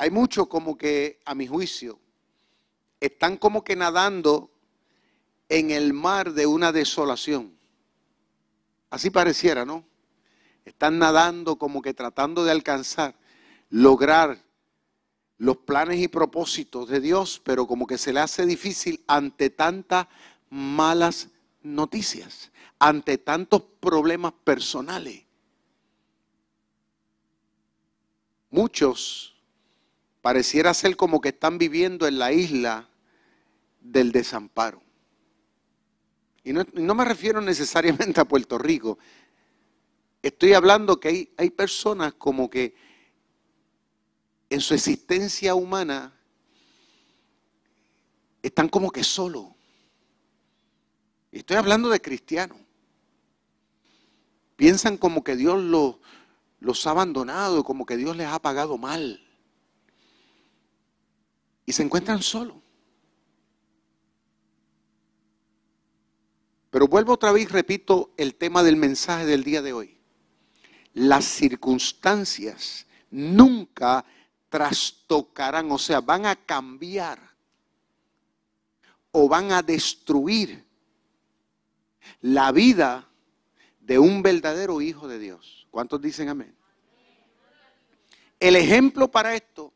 hay muchos como que, a mi juicio, están como que nadando en el mar de una desolación. Así pareciera, ¿no? Están nadando como que tratando de alcanzar, lograr los planes y propósitos de Dios, pero como que se le hace difícil ante tantas malas noticias, ante tantos problemas personales. Muchos pareciera ser como que están viviendo en la isla del desamparo. Y no, me refiero necesariamente a Puerto Rico. Estoy hablando que hay, hay personas como que en su existencia humana están como que solos. Estoy hablando de cristianos. Piensan como que Dios los, los ha abandonado, como que Dios les ha pagado mal. Y se encuentran solos. Pero vuelvo otra vez, repito el tema del mensaje del día de hoy. Las circunstancias nunca trastocarán, o sea, van a cambiar o van a destruir la vida de un verdadero hijo de Dios. ¿Cuántos dicen amén? El ejemplo para esto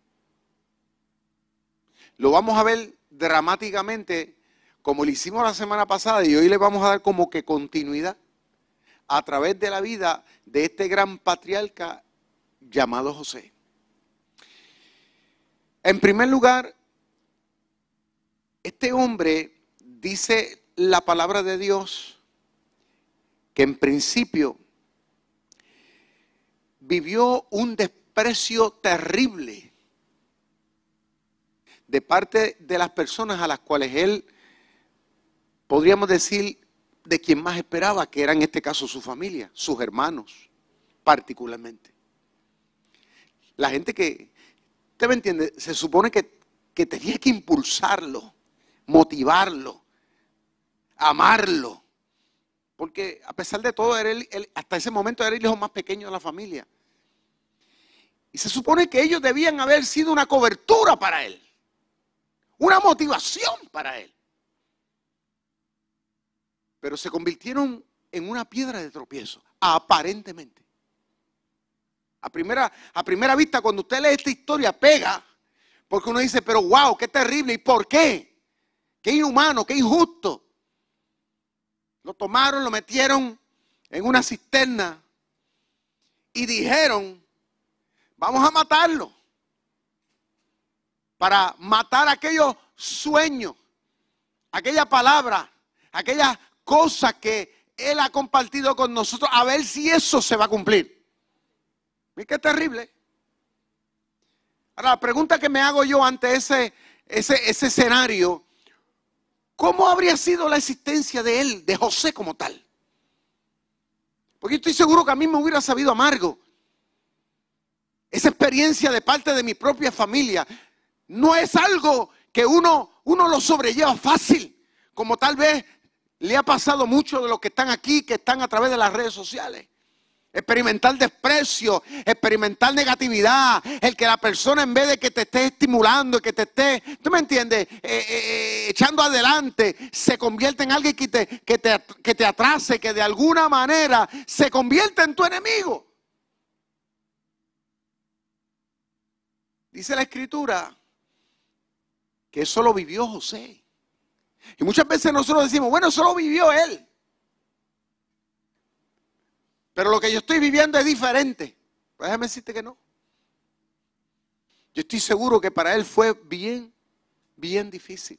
lo vamos a ver dramáticamente como lo hicimos la semana pasada y hoy le vamos a dar como que continuidad a través de la vida de este gran patriarca llamado José. En primer lugar, este hombre dice la palabra de Dios que en principio vivió un desprecio terrible de parte de las personas a las cuales él, podríamos decir, de quien más esperaba, que era en este caso su familia, sus hermanos, particularmente. La gente que, usted me entiende, se supone que, que tenía que impulsarlo, motivarlo, amarlo. Porque a pesar de todo, era hasta ese momento era el hijo más pequeño de la familia. Y se supone que ellos debían haber sido una cobertura para él, una motivación para él. Pero se convirtieron en una piedra de tropiezo, aparentemente. A primera, a primera vista, cuando usted lee esta historia, pega, porque uno dice, pero wow, qué terrible, ¿y por qué? Qué inhumano, qué injusto. Lo tomaron, lo metieron en una cisterna y dijeron, vamos a matarlo. Para matar aquellos sueños, aquella palabra, aquella cosa que Él ha compartido con nosotros, a ver si eso se va a cumplir. ¿Y qué terrible? Ahora, la pregunta que me hago yo ante ese, ese, ese escenario ¿cómo habría sido la existencia de él, de José como tal? Porque estoy seguro que a mí me hubiera sabido amargo. Esa experiencia de parte de mi propia familia no es algo que uno, uno lo sobrelleva fácil, como tal vez le ha pasado mucho de los que están aquí, que están a través de las redes sociales experimentar desprecio, experimentar negatividad, el que la persona en vez de que te esté estimulando, que te esté, tú me entiendes, eh, eh, eh, echando adelante, se convierte en alguien que te, que, te, que te atrase, que de alguna manera se convierte en tu enemigo. Dice la escritura que eso lo vivió José. Y muchas veces nosotros decimos, bueno, eso lo vivió él. Pero lo que yo estoy viviendo es diferente. Pues déjame decirte que no. Yo estoy seguro que para él fue bien, bien difícil.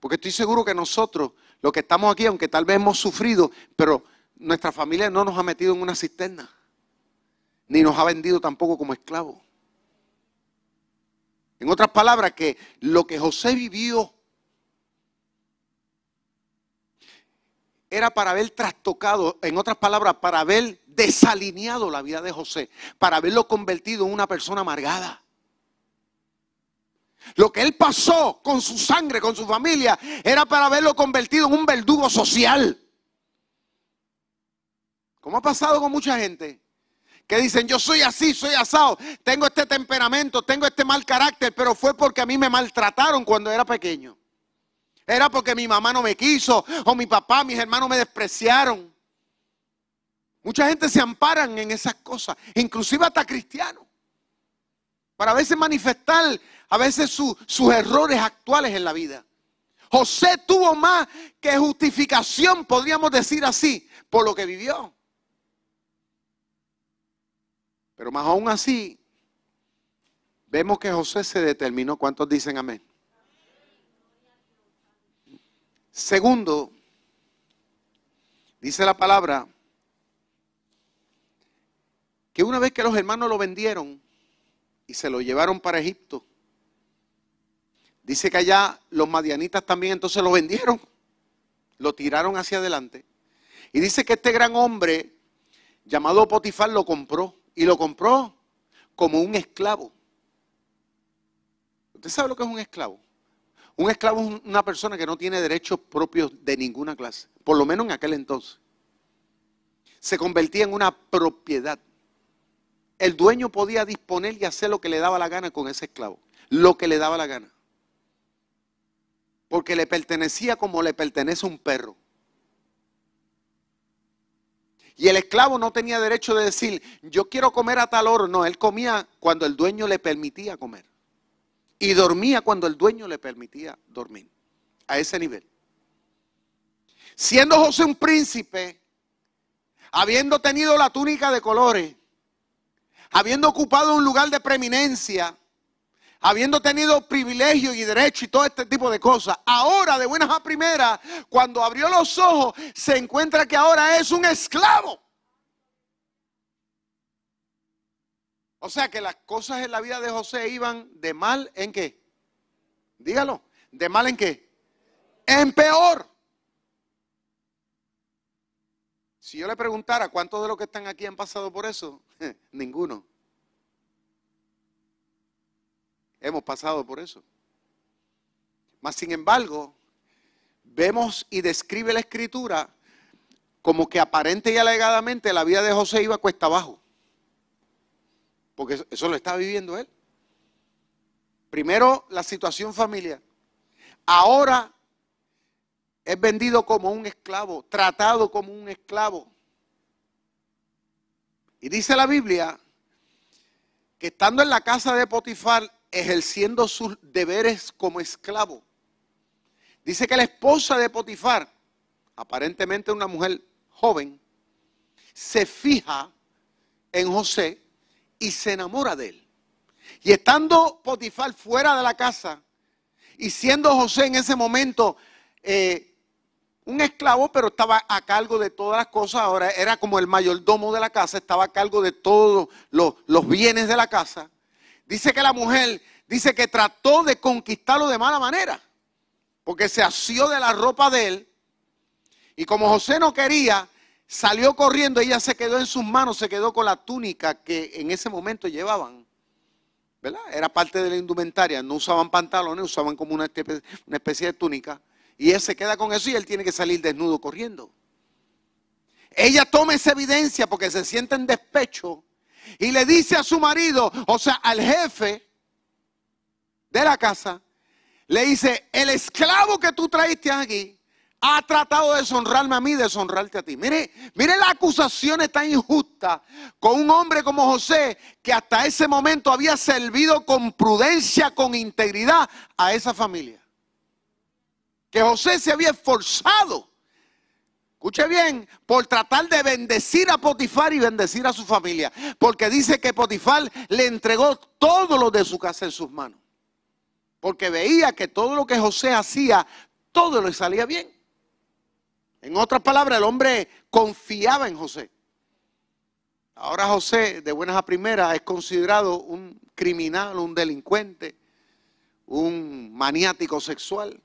Porque estoy seguro que nosotros, los que estamos aquí, aunque tal vez hemos sufrido, pero nuestra familia no nos ha metido en una cisterna. Ni nos ha vendido tampoco como esclavos. En otras palabras, que lo que José vivió era para haber trastocado, en otras palabras, para haber desalineado la vida de José, para haberlo convertido en una persona amargada. Lo que él pasó con su sangre, con su familia, era para haberlo convertido en un verdugo social. Como ha pasado con mucha gente, que dicen, yo soy así, soy asado, tengo este temperamento, tengo este mal carácter, pero fue porque a mí me maltrataron cuando era pequeño. Era porque mi mamá no me quiso, o mi papá, mis hermanos me despreciaron. Mucha gente se amparan en esas cosas, inclusive hasta cristianos, para a veces manifestar a veces sus errores actuales en la vida. José tuvo más que justificación, podríamos decir así, por lo que vivió. Pero más aún así, vemos que José se determinó. ¿Cuántos dicen amén? Segundo, dice la palabra que una vez que los hermanos lo vendieron y se lo llevaron para Egipto, dice que allá los madianitas también entonces lo vendieron, lo tiraron hacia adelante. Y dice que este gran hombre llamado Potifar lo compró y lo compró como un esclavo. ¿Usted sabe lo que es un esclavo? Un esclavo es una persona que no tiene derechos propios de ninguna clase, por lo menos en aquel entonces. Se convertía en una propiedad. El dueño podía disponer y hacer lo que le daba la gana con ese esclavo, lo que le daba la gana. Porque le pertenecía como le pertenece un perro. Y el esclavo no tenía derecho de decir, yo quiero comer a tal hora. No, él comía cuando el dueño le permitía comer. Y dormía cuando el dueño le permitía dormir. A ese nivel. Siendo José un príncipe, habiendo tenido la túnica de colores, habiendo ocupado un lugar de preeminencia, habiendo tenido privilegio y derecho y todo este tipo de cosas, ahora de buenas a primeras, cuando abrió los ojos, se encuentra que ahora es un esclavo. O sea que las cosas en la vida de José iban de mal en qué? Dígalo, de mal en qué? En peor. Si yo le preguntara cuántos de los que están aquí han pasado por eso, ninguno. Hemos pasado por eso. Mas, sin embargo, vemos y describe la escritura como que aparente y alegadamente la vida de José iba cuesta abajo. Porque eso lo está viviendo él. Primero, la situación familiar. Ahora es vendido como un esclavo, tratado como un esclavo. Y dice la Biblia que estando en la casa de Potifar, ejerciendo sus deberes como esclavo. Dice que la esposa de Potifar, aparentemente una mujer joven, se fija en José y se enamora de él. Y estando Potifar fuera de la casa y siendo José en ese momento eh, un esclavo, pero estaba a cargo de todas las cosas, ahora era como el mayordomo de la casa, estaba a cargo de todos los, los bienes de la casa. Dice que la mujer, dice que trató de conquistarlo de mala manera, porque se asió de la ropa de él. Y como José no quería, salió corriendo, ella se quedó en sus manos, se quedó con la túnica que en ese momento llevaban. ¿Verdad? Era parte de la indumentaria, no usaban pantalones, usaban como una especie, una especie de túnica. Y él se queda con eso y él tiene que salir desnudo corriendo. Ella toma esa evidencia porque se siente en despecho y le dice a su marido, o sea, al jefe de la casa, le dice, el esclavo que tú traiste aquí ha tratado de deshonrarme a mí, deshonrarte a ti. Mire, mire la acusación tan injusta con un hombre como José, que hasta ese momento había servido con prudencia, con integridad a esa familia. Que José se había esforzado Escuche bien, por tratar de bendecir a Potifar y bendecir a su familia. Porque dice que Potifar le entregó todo lo de su casa en sus manos. Porque veía que todo lo que José hacía, todo le salía bien. En otras palabras, el hombre confiaba en José. Ahora José, de buenas a primeras, es considerado un criminal, un delincuente, un maniático sexual.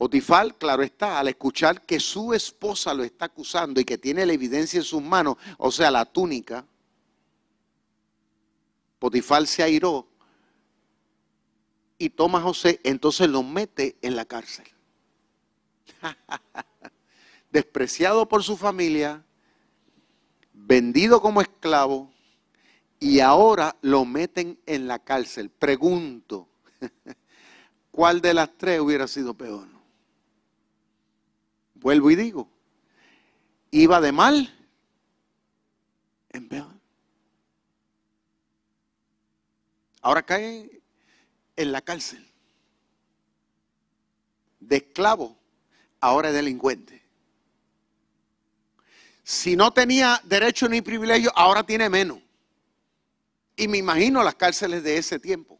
Potifar, claro está, al escuchar que su esposa lo está acusando y que tiene la evidencia en sus manos, o sea, la túnica, Potifar se airó y toma a José, entonces lo mete en la cárcel. Despreciado por su familia, vendido como esclavo y ahora lo meten en la cárcel. Pregunto, ¿cuál de las tres hubiera sido peor? Vuelvo y digo, iba de mal en peor. Ahora cae en la cárcel. De esclavo, ahora es delincuente. Si no tenía derecho ni privilegio, ahora tiene menos. Y me imagino las cárceles de ese tiempo.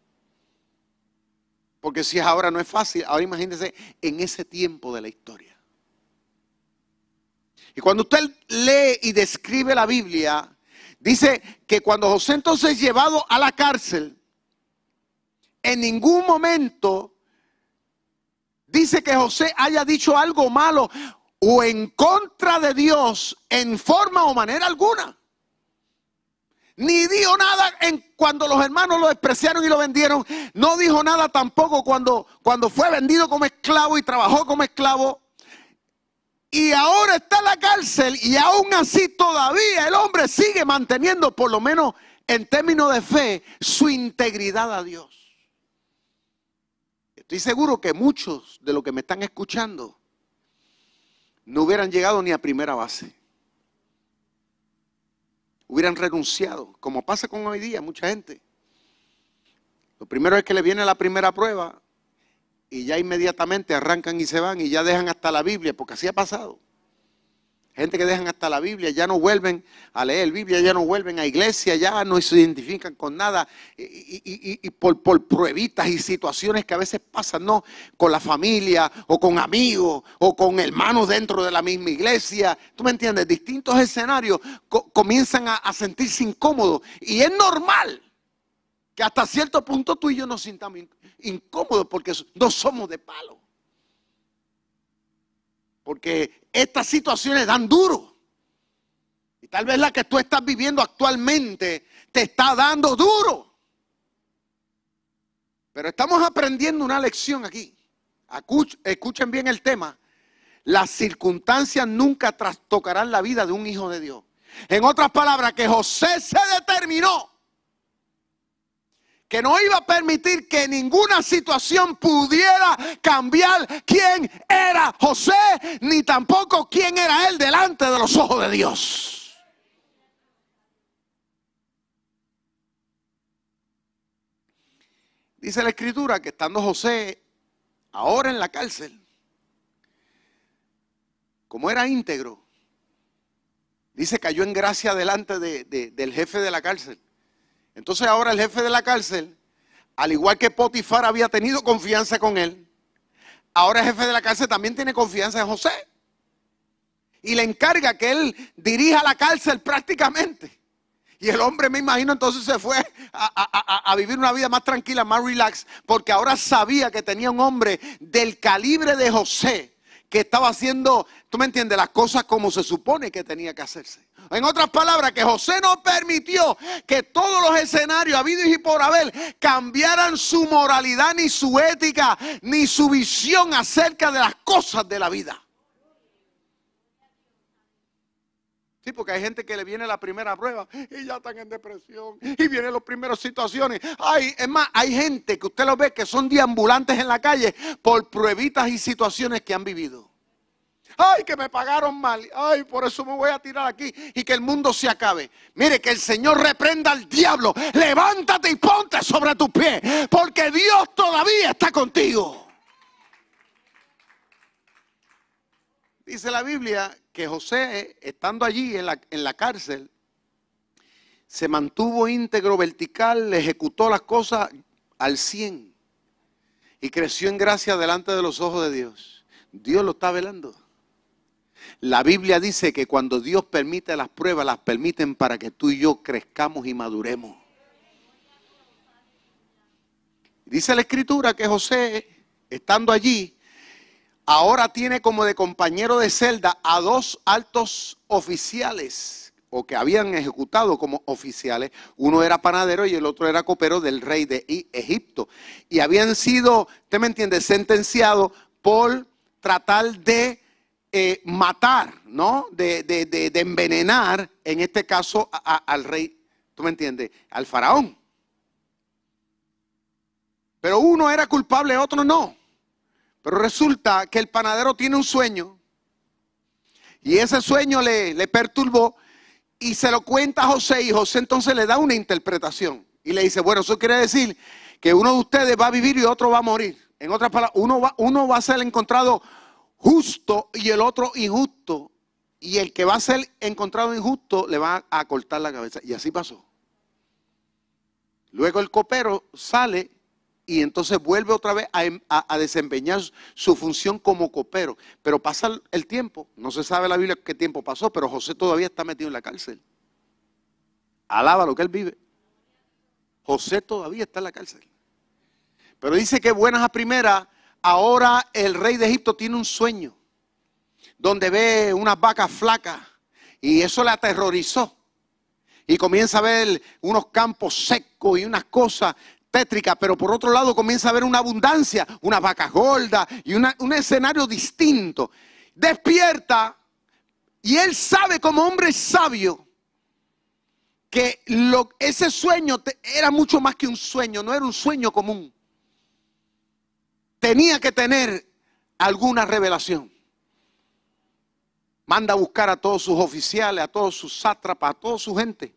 Porque si es ahora no es fácil, ahora imagínense en ese tiempo de la historia. Y cuando usted lee y describe la Biblia, dice que cuando José entonces es llevado a la cárcel, en ningún momento dice que José haya dicho algo malo o en contra de Dios en forma o manera alguna. Ni dijo nada en cuando los hermanos lo despreciaron y lo vendieron. No dijo nada tampoco cuando, cuando fue vendido como esclavo y trabajó como esclavo. Y ahora está en la cárcel y aún así todavía el hombre sigue manteniendo, por lo menos en términos de fe, su integridad a Dios. Estoy seguro que muchos de los que me están escuchando no hubieran llegado ni a primera base. Hubieran renunciado, como pasa con hoy día mucha gente. Lo primero es que le viene la primera prueba y ya inmediatamente arrancan y se van y ya dejan hasta la Biblia, porque así ha pasado. Gente que dejan hasta la Biblia, ya no vuelven a leer Biblia, ya no vuelven a iglesia, ya no se identifican con nada. Y, por, por, pruebitas y situaciones que a veces pasan, ¿no? Con la familia, o con amigos, o con hermanos dentro de la misma iglesia. ¿Tú me entiendes? Distintos escenarios comienzan a sentirse incómodos. Y es normal hasta cierto punto tú y yo nos sintamos incómodos porque no somos de palo. Porque estas situaciones dan duro. Y tal vez la que tú estás viviendo actualmente te está dando duro. Pero estamos aprendiendo una lección aquí. Escuchen bien el tema. Las circunstancias nunca trastocarán la vida de un hijo de Dios. En otras palabras, que José se determinó que no iba a permitir que ninguna situación pudiera cambiar quién era José, ni tampoco quién era él delante de los ojos de Dios. Dice la escritura que estando José ahora en la cárcel, como era íntegro, dice cayó en gracia delante del jefe de la cárcel. Entonces ahora el jefe de la cárcel, al igual que Potifar había tenido confianza con él, ahora el jefe de la cárcel también tiene confianza en José. Y le encarga que él dirija la cárcel prácticamente. Y el hombre, me imagino, entonces se fue a, vivir una vida más tranquila, más relax, porque ahora sabía que tenía un hombre del calibre de José que estaba haciendo, tú me entiendes, las cosas como se supone que tenía que hacerse. En otras palabras, que José no permitió que todos los escenarios habidos y por haber cambiaran su moralidad, ni su ética, ni su visión acerca de las cosas de la vida. Sí, porque hay gente que le viene la primera prueba y ya están en depresión y vienen las primeras situaciones. Ay, es más, hay gente que usted lo ve que son deambulantes en la calle por pruebitas y situaciones que han vivido. Ay, que me pagaron mal. Ay, por eso me voy a tirar aquí y que el mundo se acabe. Mire, que el Señor reprenda al diablo. Levántate y ponte sobre tu pie, porque Dios todavía está contigo. Dice la Biblia que José, estando allí en la, en la cárcel, se mantuvo íntegro, vertical, ejecutó las cosas al 100 y creció en gracia delante de los ojos de Dios. Dios lo está velando. La Biblia dice que cuando Dios permite las pruebas, las permiten para que tú y yo crezcamos y maduremos. Dice la escritura que José, estando allí, ahora tiene como de compañero de celda a dos altos oficiales o que habían ejecutado como oficiales. Uno era panadero y el otro era copero del rey de Egipto. Y habían sido, usted me entiende, sentenciados por tratar de eh, matar, ¿no? De, de, de, envenenar, en este caso, al rey, ¿tú me entiendes? Al faraón. Pero uno era culpable, otro no. Pero resulta que el panadero tiene un sueño y ese sueño le, le perturbó y se lo cuenta a José y José entonces le da una interpretación y le dice, bueno, eso quiere decir que uno de ustedes va a vivir y otro va a morir. En otras palabras, uno va, uno va a ser encontrado justo y el otro injusto. Y el que va a ser encontrado injusto le va a cortar la cabeza. Y así pasó. Luego el copero sale y entonces vuelve otra vez a, desempeñar su función como copero. Pero pasa el tiempo, no se sabe la Biblia qué tiempo pasó, pero José todavía está metido en la cárcel. Alaba lo que él vive. José todavía está en la cárcel. Pero dice que buenas a primeras, ahora el rey de Egipto tiene un sueño donde ve unas vacas flacas y eso le aterrorizó. Y comienza a ver unos campos secos y unas cosas tétricas, pero por otro lado comienza a ver una abundancia, unas vacas gordas y un escenario distinto. Despierta y él sabe como hombre sabio que ese sueño era mucho más que un sueño, no era un sueño común tenía que tener alguna revelación. Manda a buscar a todos sus oficiales, a todos sus sátrapas, a toda su gente,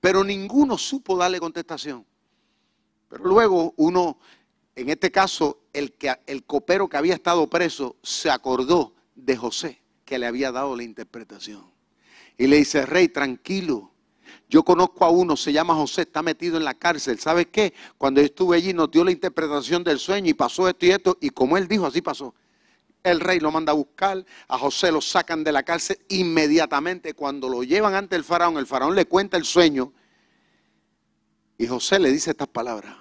pero ninguno supo darle contestación. Pero luego uno, en este caso, el, el copero que había estado preso se acordó de José, que le había dado la interpretación. Y le dice, rey, tranquilo, yo conozco a uno, se llama José, está metido en la cárcel. ¿Sabes qué? Cuando yo estuve allí nos dio la interpretación del sueño y pasó esto y esto. Y como él dijo, así pasó. El rey lo manda a buscar, a José lo sacan de la cárcel inmediatamente. Cuando lo llevan ante el faraón, el faraón le cuenta el sueño. Y José le dice estas palabras.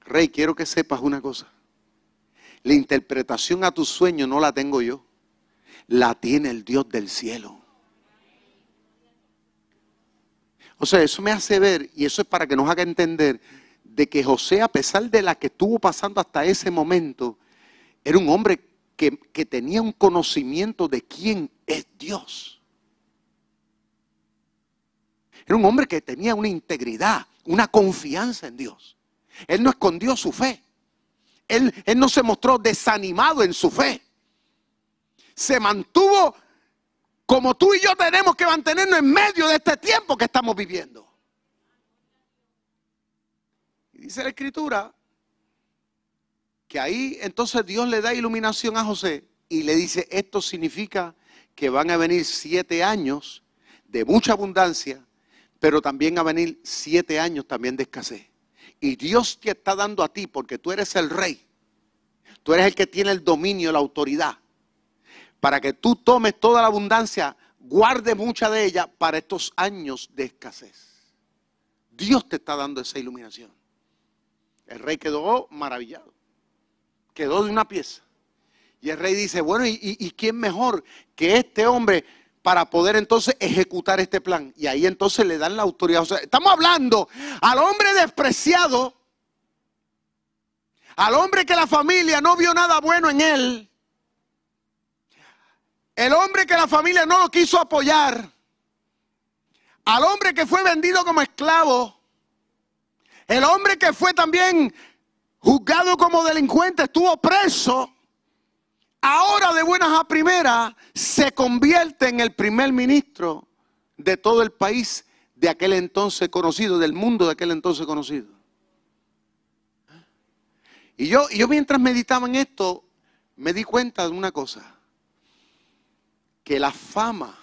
Rey, quiero que sepas una cosa. La interpretación a tu sueño no la tengo yo. La tiene el Dios del cielo. O sea, eso me hace ver, y eso es para que nos haga entender, de que José, a pesar de la que estuvo pasando hasta ese momento, era un hombre que, que tenía un conocimiento de quién es Dios. Era un hombre que tenía una integridad, una confianza en Dios. Él no escondió su fe. Él, él, no se mostró desanimado en su fe. Se mantuvo como tú y yo tenemos que mantenernos en medio de este tiempo que estamos viviendo. Y dice la escritura que ahí entonces Dios le da iluminación a José y le dice, esto significa que van a venir siete años de mucha abundancia, pero también a venir siete años también de escasez. Y Dios te está dando a ti, porque tú eres el rey, tú eres el que tiene el dominio, la autoridad para que tú tomes toda la abundancia, guarde mucha de ella para estos años de escasez. Dios te está dando esa iluminación. El rey quedó maravillado. Quedó de una pieza. Y el rey dice, bueno, ¿y, quién mejor que este hombre para poder entonces ejecutar este plan? Y ahí entonces le dan la autoridad. Estamos hablando al hombre despreciado, al hombre que la familia no vio nada bueno en él, el hombre que la familia no lo quiso apoyar. Al hombre que fue vendido como esclavo. El hombre que fue también juzgado como delincuente, estuvo preso. Ahora de buenas a primeras se convierte en el primer ministro de todo el país de aquel entonces conocido, del mundo de aquel entonces conocido. Y yo, yo mientras meditaba en esto, me di cuenta de una cosa que la fama,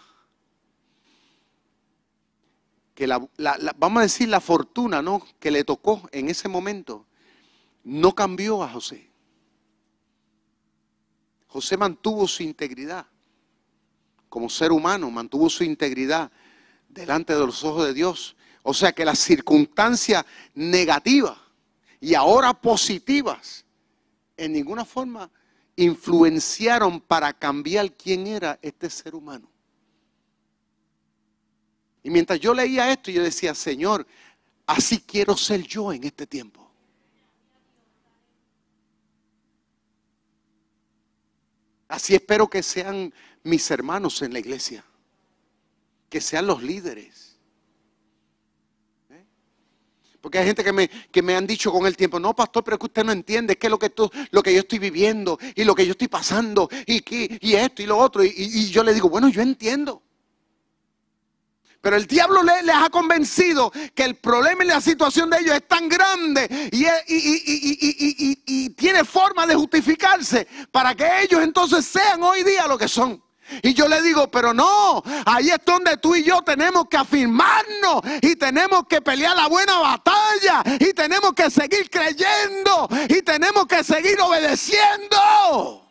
que la, vamos a decir la fortuna, ¿no? Que le tocó en ese momento, no cambió a José. José mantuvo su integridad como ser humano, mantuvo su integridad delante de los ojos de Dios. O sea que las circunstancias negativas y ahora positivas en ninguna forma influenciaron para cambiar quién era este ser humano. Y mientras yo leía esto, yo decía, Señor, así quiero ser yo en este tiempo. Así espero que sean mis hermanos en la iglesia, que sean los líderes. Porque hay gente que me, que me han dicho con el tiempo, no, pastor, pero es que usted no entiende es lo que, tú, lo que yo estoy viviendo y lo que yo estoy pasando y, y esto y lo otro. y yo le digo, bueno, yo entiendo. Pero el diablo les, ha convencido que el problema y la situación de ellos es tan grande y, y, tiene forma de justificarse para que ellos entonces sean hoy día lo que son. Y yo le digo, pero no, ahí es donde tú y yo tenemos que afirmarnos y tenemos que pelear la buena batalla y tenemos que seguir creyendo y tenemos que seguir obedeciendo.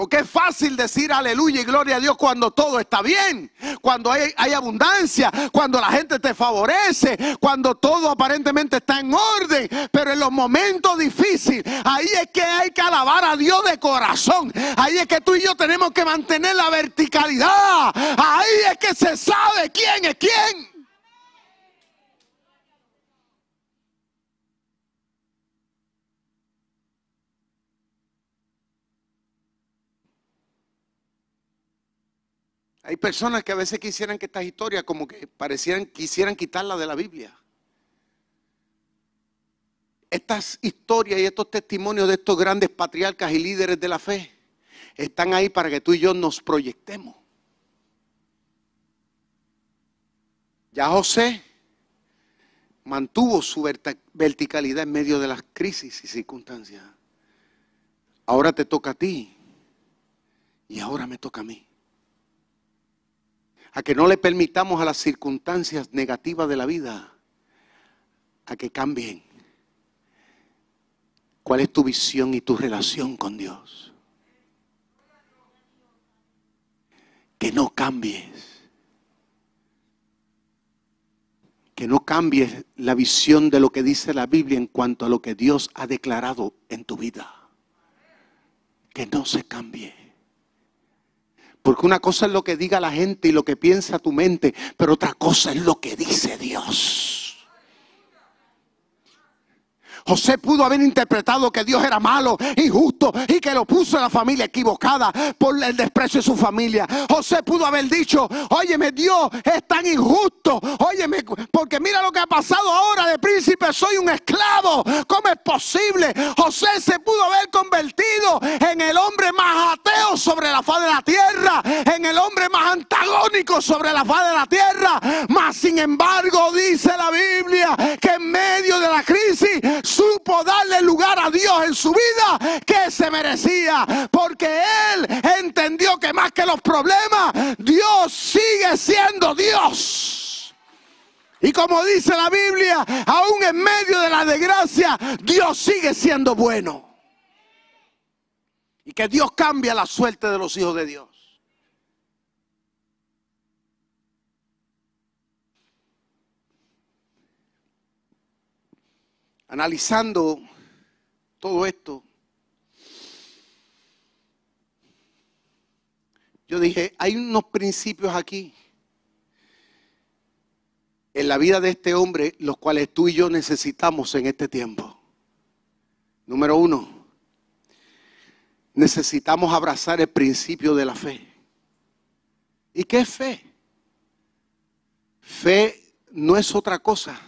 Porque es fácil decir aleluya y gloria a Dios cuando todo está bien, cuando hay, abundancia, cuando la gente te favorece, cuando todo aparentemente está en orden. Pero en los momentos difíciles, ahí es que hay que alabar a Dios de corazón. Ahí es que tú y yo tenemos que mantener la verticalidad. Ahí es que se sabe quién es quién. Hay personas que a veces quisieran que estas historias como que parecieran, quisieran quitarla de la Biblia. Estas historias y estos testimonios de estos grandes patriarcas y líderes de la fe están ahí para que tú y yo nos proyectemos. Ya José mantuvo su verticalidad en medio de las crisis y circunstancias. Ahora te toca a ti y ahora me toca a mí a que no le permitamos a las circunstancias negativas de la vida a que cambien. ¿Cuál es tu visión y tu relación con Dios? Que no cambies. Que no cambies la visión de lo que dice la Biblia en cuanto a lo que Dios ha declarado en tu vida. Que no se cambie. Porque una cosa es lo que diga la gente y lo que piensa tu mente, pero otra cosa es lo que dice Dios. José pudo haber interpretado que Dios era malo, injusto y que lo puso en la familia equivocada por el desprecio de su familia. José pudo haber dicho, óyeme, Dios es tan injusto, óyeme, porque mira lo que ha pasado ahora de príncipe, soy un esclavo. ¿Cómo es posible? José se pudo haber convertido en el hombre más ateo sobre la faz de la tierra, en el hombre más antagónico sobre la faz de la tierra. Mas sin embargo dice la Biblia que en medio de la crisis darle lugar a Dios en su vida que se merecía. Porque él entendió que más que los problemas, Dios sigue siendo Dios. Y como dice la Biblia, aún en medio de la desgracia, Dios sigue siendo bueno. Y que Dios cambia la suerte de los hijos de Dios. Analizando todo esto, yo dije, hay unos principios aquí en la vida de este hombre, los cuales tú y yo necesitamos en este tiempo. Número uno, necesitamos abrazar el principio de la fe. ¿Y qué es fe? Fe no es otra cosa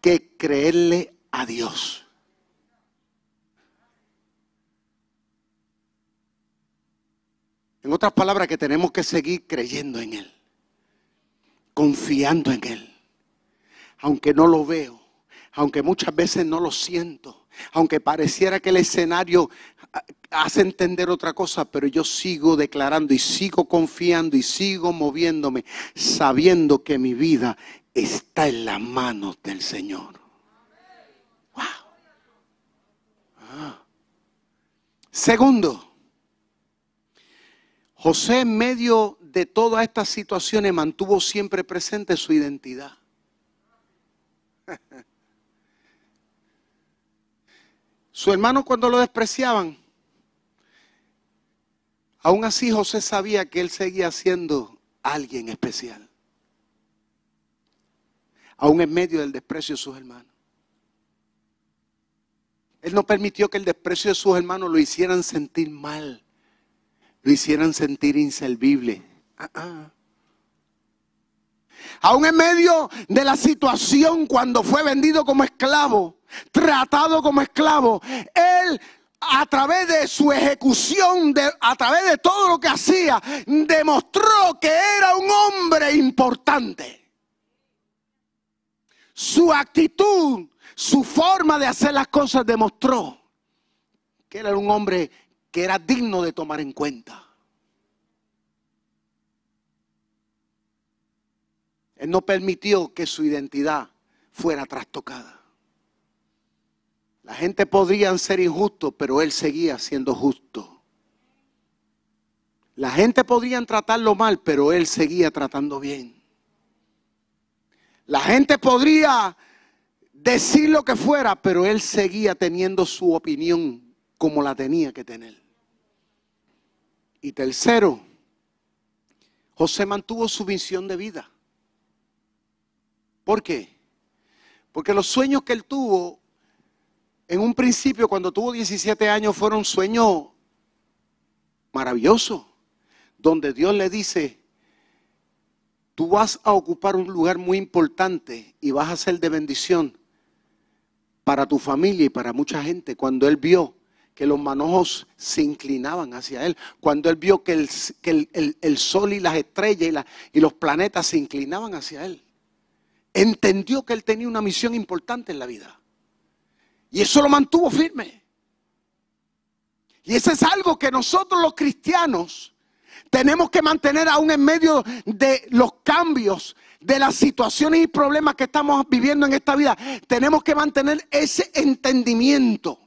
que creerle a Dios. En otras palabras, que tenemos que seguir creyendo en Él, confiando en Él, aunque no lo veo, aunque muchas veces no lo siento, aunque pareciera que el escenario hace entender otra cosa, pero yo sigo declarando y sigo confiando y sigo moviéndome, sabiendo que mi vida está en las manos del Señor. Segundo, José en medio de todas estas situaciones mantuvo siempre presente su identidad. Su hermano cuando lo despreciaban, aún así José sabía que él seguía siendo alguien especial. Aún en medio del desprecio de sus hermanos. Él no permitió que el desprecio de sus hermanos lo hicieran sentir mal, lo hicieran sentir inservible. Ah, ah. Aún en medio de la situación cuando fue vendido como esclavo, tratado como esclavo, él a través de su ejecución, a través de todo lo que hacía, demostró que era un hombre importante. Su actitud, su forma de hacer las cosas demostró que era un hombre que era digno de tomar en cuenta. Él no permitió que su identidad fuera trastocada. La gente podría ser injusto, pero él seguía siendo justo. La gente podría tratarlo mal, pero él seguía tratando bien. La gente podría decir lo que fuera, pero él seguía teniendo su opinión como la tenía que tener. Y tercero, José mantuvo su visión de vida. ¿Por qué? Porque los sueños que él tuvo en un principio, cuando tuvo 17 años, fueron sueños maravillosos, donde Dios le dice, tú vas a ocupar un lugar muy importante y vas a ser de bendición para tu familia y para mucha gente. Cuando él vio que los manojos se inclinaban hacia él, cuando él vio que el, sol y las estrellas y, y los planetas se inclinaban hacia él, entendió que él tenía una misión importante en la vida. Y eso lo mantuvo firme. Y eso es algo que nosotros los cristianos tenemos que mantener aún en medio de los cambios, de las situaciones y problemas que estamos viviendo en esta vida. Tenemos que mantener ese entendimiento.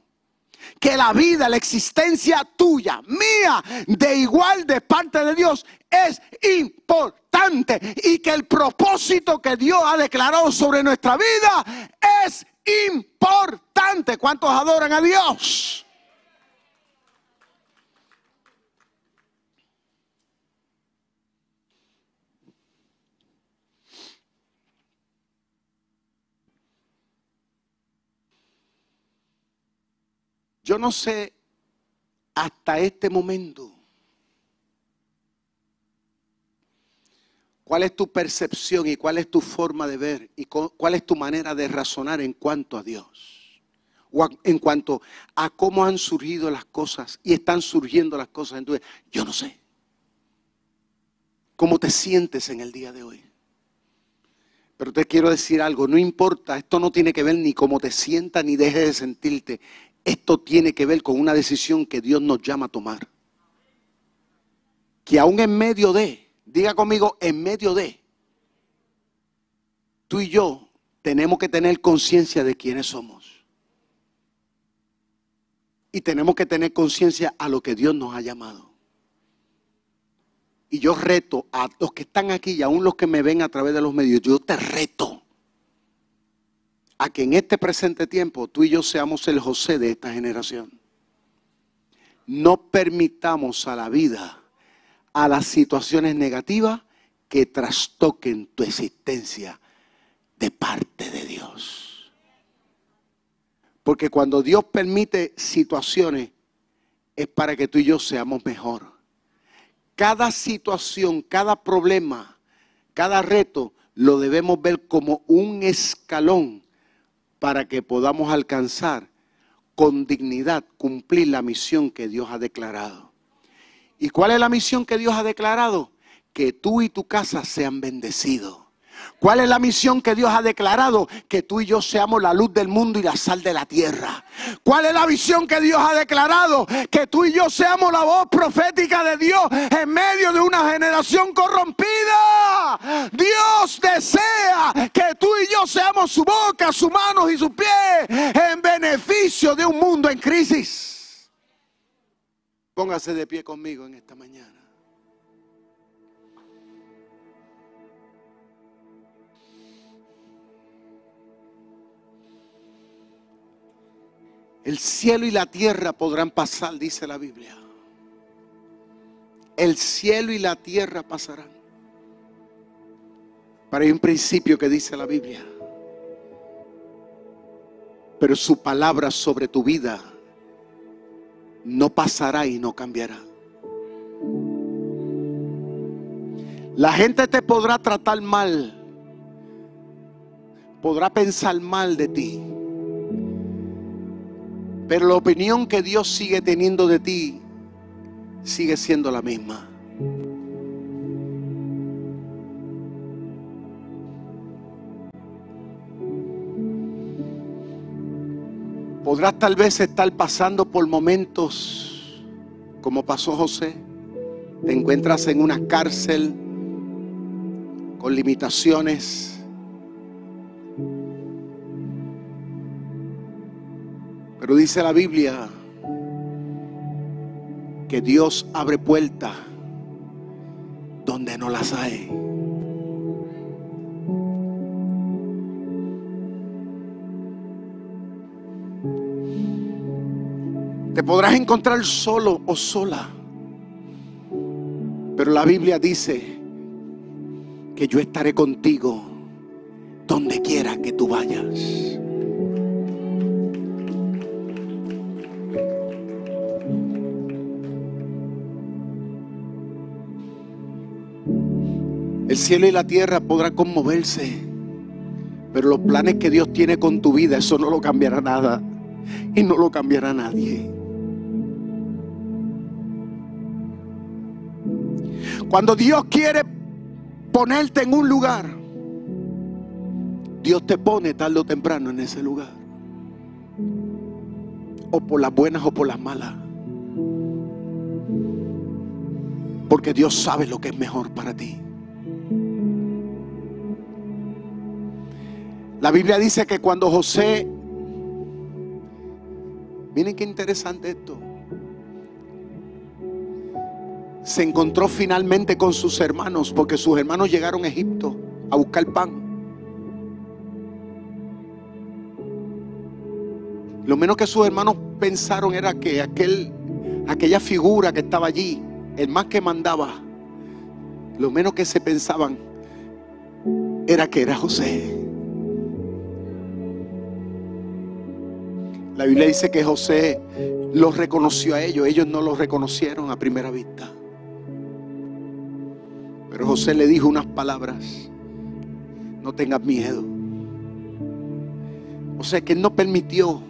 Que la vida, la existencia tuya, mía, de igual de parte de Dios, es importante. Y que el propósito que Dios ha declarado sobre nuestra vida es importante. ¿Cuántos adoran a Dios? Yo no sé hasta este momento ¿Cuál es tu percepción y cuál es tu forma de ver y cuál es tu manera de razonar en cuanto a Dios? O en cuanto a cómo han surgido las cosas y están surgiendo las cosas en tu vida. Yo no sé. ¿Cómo te sientes en el día de hoy? Pero te quiero decir algo, no importa, esto no tiene que ver ni cómo te sientas ni dejes de sentirte. Esto tiene que ver con una decisión que Dios nos llama a tomar. Que aún en medio de Diga conmigo, en medio de, tú y yo tenemos que tener conciencia de quiénes somos. Y tenemos que tener conciencia a lo que Dios nos ha llamado. Y yo reto a los que están aquí y aún los que me ven a través de los medios, yo te reto a que en este presente tiempo tú y yo seamos el José de esta generación. No permitamos a la vida a las situaciones negativas que trastoquen tu existencia de parte de Dios. Porque cuando Dios permite situaciones es para que tú y yo seamos mejor. Cada situación, cada problema, cada reto lo debemos ver como un escalón para que podamos alcanzar con dignidad cumplir la misión que Dios ha declarado. ¿Y cuál es la misión que Dios ha declarado? Que tú y tu casa sean bendecidos. ¿Cuál es la misión que Dios ha declarado? Que tú y yo seamos la luz del mundo y la sal de la tierra. ¿Cuál es la visión que Dios ha declarado? Que tú y yo seamos la voz profética de Dios en medio de una generación corrompida. Dios desea que tú y yo seamos su boca, sus manos y sus pies en beneficio de un mundo en crisis. Póngase de pie conmigo en esta mañana. El cielo y la tierra podrán pasar, dice la Biblia. El cielo y la tierra pasarán. Pero un principio que dice la Biblia. Pero su palabra sobre tu vida no pasará y no cambiará. La gente te podrá tratar mal, podrá pensar mal de ti, pero la opinión que Dios sigue teniendo de ti sigue siendo la misma. Podrás tal vez estar pasando por momentos como pasó José. Te encuentras en una cárcel con limitaciones. Pero dice la Biblia que Dios abre puertas donde no las hay. Te podrás encontrar solo o sola. Pero la Biblia dice que yo estaré contigo donde quiera que tú vayas. El cielo y la tierra podrán conmoverse, pero los planes que Dios tiene con tu vida, eso no lo cambiará nada y no lo cambiará nadie. Cuando Dios quiere ponerte en un lugar, Dios te pone tarde o temprano en ese lugar. O por las buenas o por las malas. Porque Dios sabe lo que es mejor para ti. La Biblia dice que cuando José, miren qué interesante esto, se encontró finalmente con sus hermanos, porque sus hermanos llegaron a Egipto a buscar pan. Lo menos que sus hermanos pensaron era que aquel, aquella figura que estaba allí, el más que mandaba, lo menos que se pensaban era que era José. La Biblia dice que José los reconoció a ellos, ellos no los reconocieron a primera vista. Pero José le dijo unas palabras, no tengas miedo. O sea que él no permitió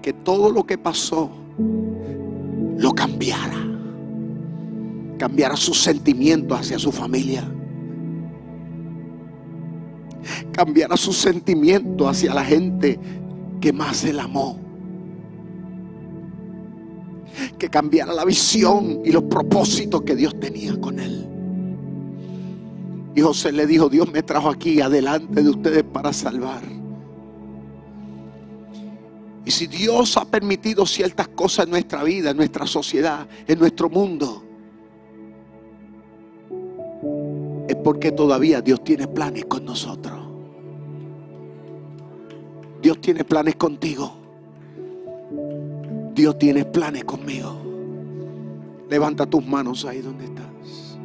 que todo lo que pasó lo cambiara. Cambiara sus sentimientos hacia su familia. Cambiara sus sentimientos hacia la gente que más él amó. Que cambiara la visión y los propósitos que Dios tenía con él. Y José le dijo, Dios me trajo aquí adelante de ustedes para salvar. Y si Dios ha permitido ciertas cosas en nuestra vida, en nuestra sociedad, en nuestro mundo, es porque todavía Dios tiene planes con nosotros. Dios tiene planes contigo. Dios tiene planes conmigo. Levanta tus manos ahí donde estás.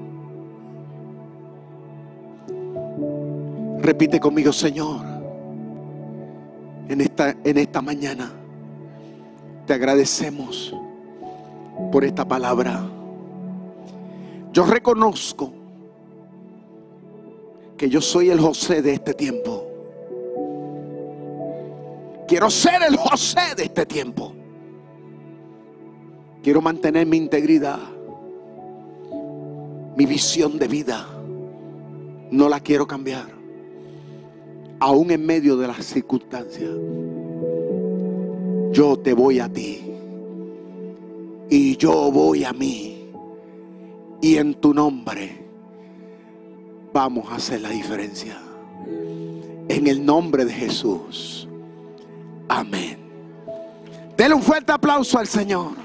Repite conmigo, Señor, en esta, en esta mañana te agradecemos por esta palabra. Yo reconozco que yo soy el José de este tiempo. Quiero ser el José de este tiempo. Quiero mantener mi integridad, mi visión de vida. No la quiero cambiar aún en medio de las circunstancias, yo te voy a ti y yo voy a mí. Y en tu nombre vamos a hacer la diferencia. En el nombre de Jesús. Amén. Un fuerte aplauso al Señor.